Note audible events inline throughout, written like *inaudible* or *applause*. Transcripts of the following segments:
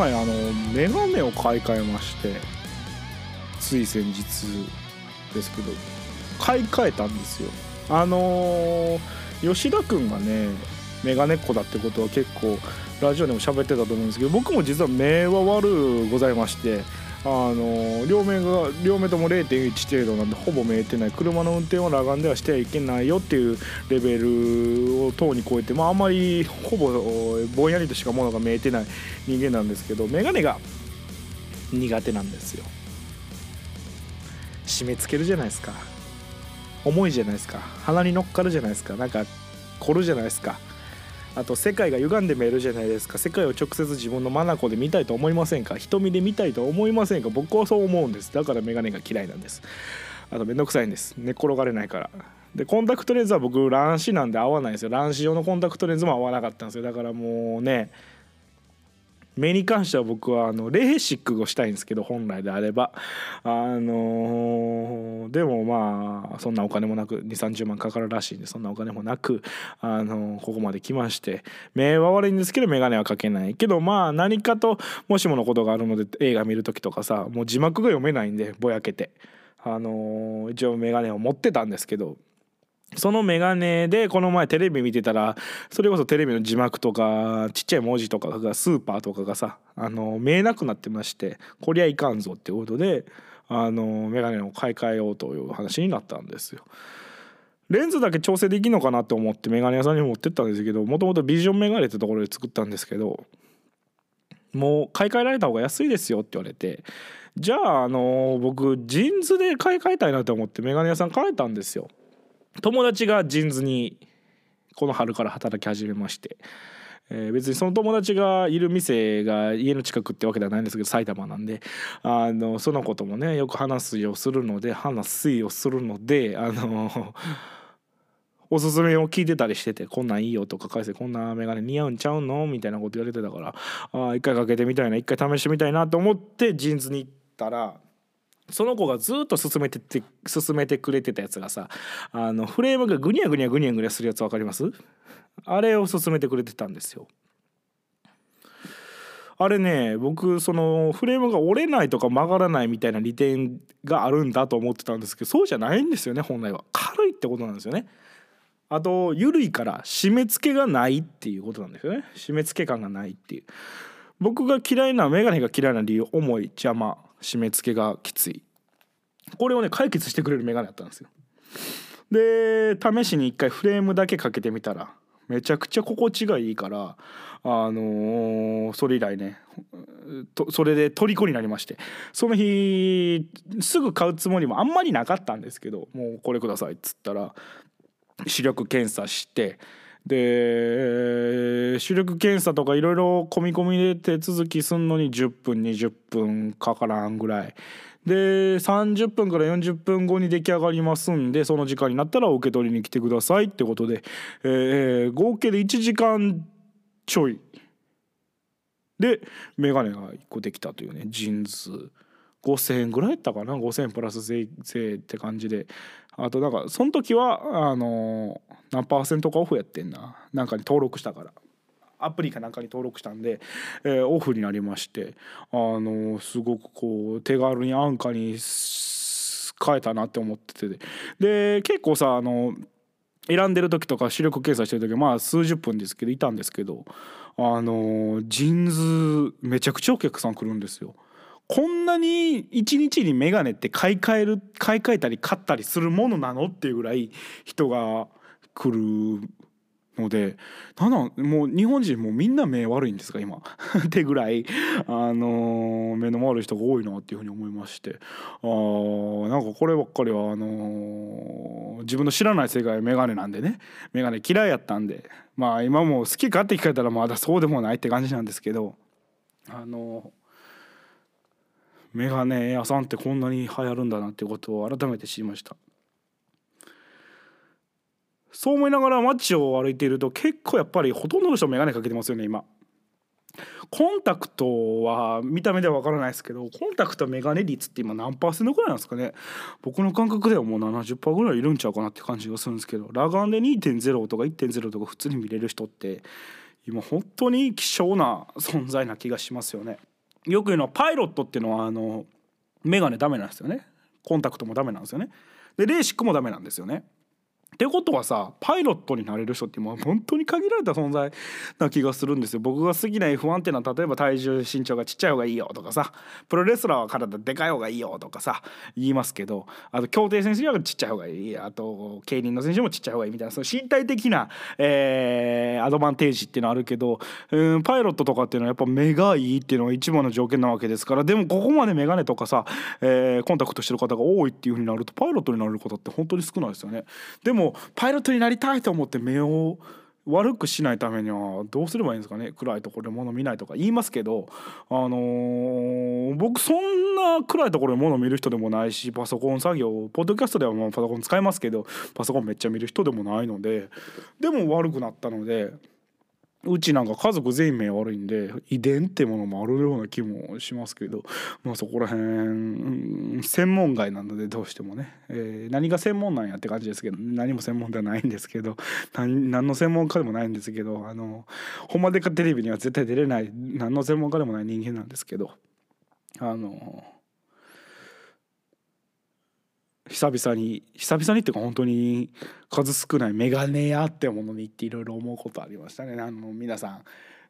前あの眼鏡を買い替えましてつい先日ですけど買い替えたんですよ。あのー、吉田君がね眼鏡っ子だってことは結構ラジオでも喋ってたと思うんですけど僕も実は目は悪うございましてあの両目が両目とも0.1程度なんでほぼ見えてない車の運転を裸眼ではしてはいけないよっていうレベルをとうに超えて、まあ、あんまりほぼぼんやりとしかものが見えてない人間なんですけど眼鏡が苦手なんですよ。締め付けるじゃないですか。重いじゃないですか。鼻に乗っかるじゃないですか。なんか凝るじゃないですか。あと世界が歪んで見えるじゃないですか。世界を直接自分の眼で見たいと思いませんか？瞳で見たいと思いませんか？僕はそう思うんです。だから眼鏡が嫌いなんです。あとめんどくさいんです。寝っ転がれないから。でコンタクトレンズは僕乱視なんで合わないですよ。乱視用のコンタクトレンズも合わなかったんですよ。だからもうね目に関しては僕はあのレーシックをしたいんですけど本来であればあのー、でもまあそんなお金もなく2 3 0万かかるらしいんでそんなお金もなく、あのー、ここまで来まして目は悪いんですけど眼鏡はかけないけどまあ何かともしものことがあるので映画見る時とかさもう字幕が読めないんでぼやけて。あのー、一応眼鏡を持ってたんですけどそのメガネでこの前テレビ見てたらそれこそテレビの字幕とかちっちゃい文字とかがスーパーとかがさあの見えなくなってましてこりゃいかんぞってことであのメガネを買い替えようという話になったんですよ。レンズだけ調整できるのかなって思ってメガネ屋さんに持ってったんですけどもともとビジョンメガネってところで作ったんですけどもう買い替えられた方が安いですよって言われてじゃああの僕ジーンズで買い替えたいなと思ってメガネ屋さん変えたんですよ。友達が JINS にこの春から働き始めまして、えー、別にその友達がいる店が家の近くってわけではないんですけど埼玉なんであのそのこともねよく話すようするので話すようするのであの *laughs* おすすめを聞いてたりしてて「こんなんいいよ」とか「返せこんな眼鏡似合うんちゃうの?」みたいなこと言われてたからあ一回かけてみたいな一回試してみたいなと思って JINS に行ったら。その子がずっと進めてて進めてくれてたやつがさあのフレームがグニャグニャグニャグニャするやつ分かります？あれを進めてくれてたんですよ。あれね僕そのフレームが折れないとか曲がらないみたいな利点があるんだと思ってたんですけどそうじゃないんですよね本来は。軽いってことなんですよね。あと緩いから締め付けがないっていうことなんですよね。締め付け感がないっていう。僕が嫌いな眼鏡が嫌いな理由重い邪魔。締め付けがきつい。これをね解決してくれるメガネだったんですよ。で試しに一回フレームだけかけてみたらめちゃくちゃ心地がいいからあのー、それ以来ねそれで虜になりましてその日すぐ買うつもりもあんまりなかったんですけどもうこれくださいっつったら視力検査してで視力検査とかいろいろ込み込みで手続きすんのに10分20分かからんぐらい。で30分から40分後に出来上がりますんでその時間になったら受け取りに来てくださいってことで、えー、合計で1時間ちょいで眼鏡が1個できたというねジーンズ。5,000円ぐらいやったかな？5,000円プラス税税って感じで。あとなんかその時はあの何パーセントかオフやってんな。なんかに登録したから。アプリかなんかに登録したんで、えー、オフになりましてあのすごくこう手軽に安価に変えたなって思ってて。で結構さあの選んでる時とか視力検査してる時まあ数十分ですけどいたんですけどあのジーンズめちゃくちゃお客さん来るんですよ。こんなに一日に眼鏡って買い替える買い替えたり買ったりするものなのっていうぐらい人が来るのでなんだもう日本人もみんな目悪いんですか今？*laughs* ってぐらい、あのー、目の悪い人が多いなっていうふうに思いまして。あなんかこればっかりはあのー、自分の知らない世界眼鏡なんでね。眼鏡嫌いやったんで。まあ今も好きかって聞かれたらまだそうでもないって感じなんですけど。あのーメガネ屋さんってこんなに流行るんだなっていうことを改めて知りました。そう思いながら街を歩いていると結構やっぱりほとんどの人メガネかけてますよね今。コンタクトは見た目では分からないですけどコンタクトメガネ率って今何パーセントぐらいなんですかね。僕の感覚ではもう70%ぐらいいるんちゃうかなって感じがするんですけど裸眼で2.0とか1.0とか普通に見れる人って今本当に希少な存在な気がしますよね。よく言うのはパイロットっていうのはあの眼鏡ダメなんですよね。コンタクトもダメなんですよね。でレーシックもダメなんですよね。ってことはさパイロットになれる人ってもう本当に限られた存在な気がするんですよ僕が好きな F1 っていうのは例えば体重身長がちっちゃい方がいいよとかさプロレスラーは体でかい方がいいよとかさ言いますけどあと競艇選手にはちっちゃい方がいいあと競輪の選手もちっちゃい方がいいみたいなその身体的な、えー、アドバンテージっていうのはあるけど、うん、パイロットとかっていうのはやっぱ目がいいっていうのが一番の条件なわけですからでもここまで眼鏡とかさ、えー、コンタクトしてる方が多いっていうふうになるとパイロットになれる方って本当に少ないですよね。でももパイロットになりたいと思って目を悪くしないためにはどうすればいいんですかね。暗いところで物見ないとか言いますけどあのー、僕そんな暗いところで物見る人でもないしパソコン作業ポッドキャストではまあパソコン使いますけどパソコンめっちゃ見る人でもないのででも悪くなったのでうちなんか家族全員目悪いんで遺伝ってものもあるような気もしますけど、まあ、そこら辺、うん、専門外なのでどうしてもね、えー、何が専門なんやって感じですけど何も専門ではないんですけど *laughs* 何の専門家でもないんですけどあのほんまでかテレビには絶対出れない何の専門家でもない人間なんですけどあの。久々に久々にっていうか本当に数少ないメガネ屋ってものに行っていろいろ思うことありましたね。あの皆さん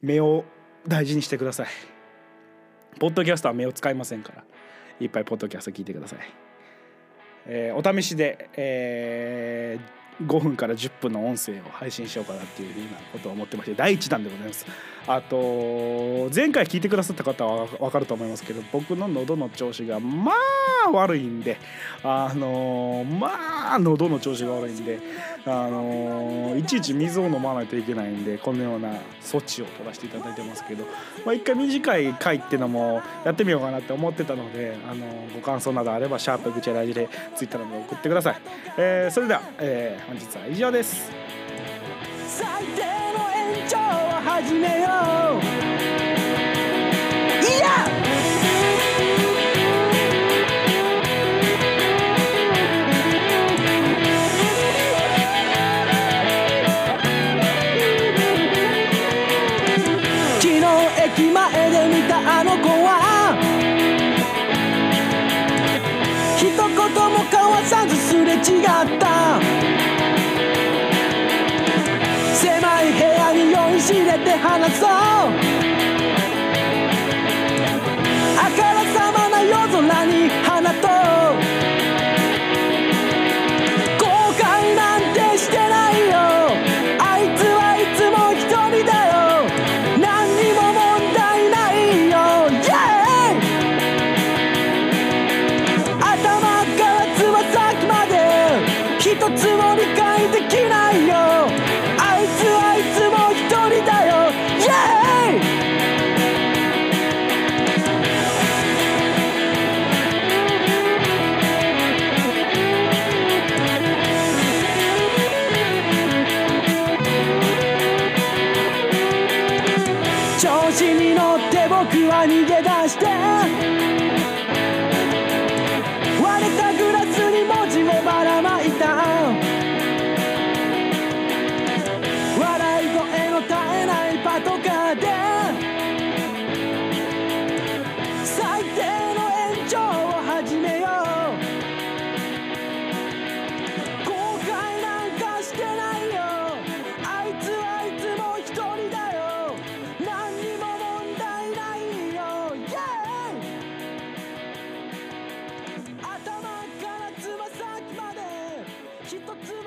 目を大事にしてください。ポッドキャストは目を使いませんから。いっぱいポッドキャスト聞いてください、えー、お試しで、えー5分から10分の音声を配信しようかなっていうようなことを思ってまして第1弾でございます。あと前回聞いてくださった方は分かると思いますけど僕の喉の調子がまあ悪いんであのまあ喉の調子が悪いんであのいちいち水を飲まないといけないんでこのような措置を取らせていただいてますけど、まあ、一回短い回っていうのもやってみようかなって思ってたのであのご感想などあれば「シャープぐちゃラジ」でツイッターなど送ってください、えー、それでは、えー、本日は以上です。最低の延長を始めよう。狭い乗って僕は逃げ出して一つ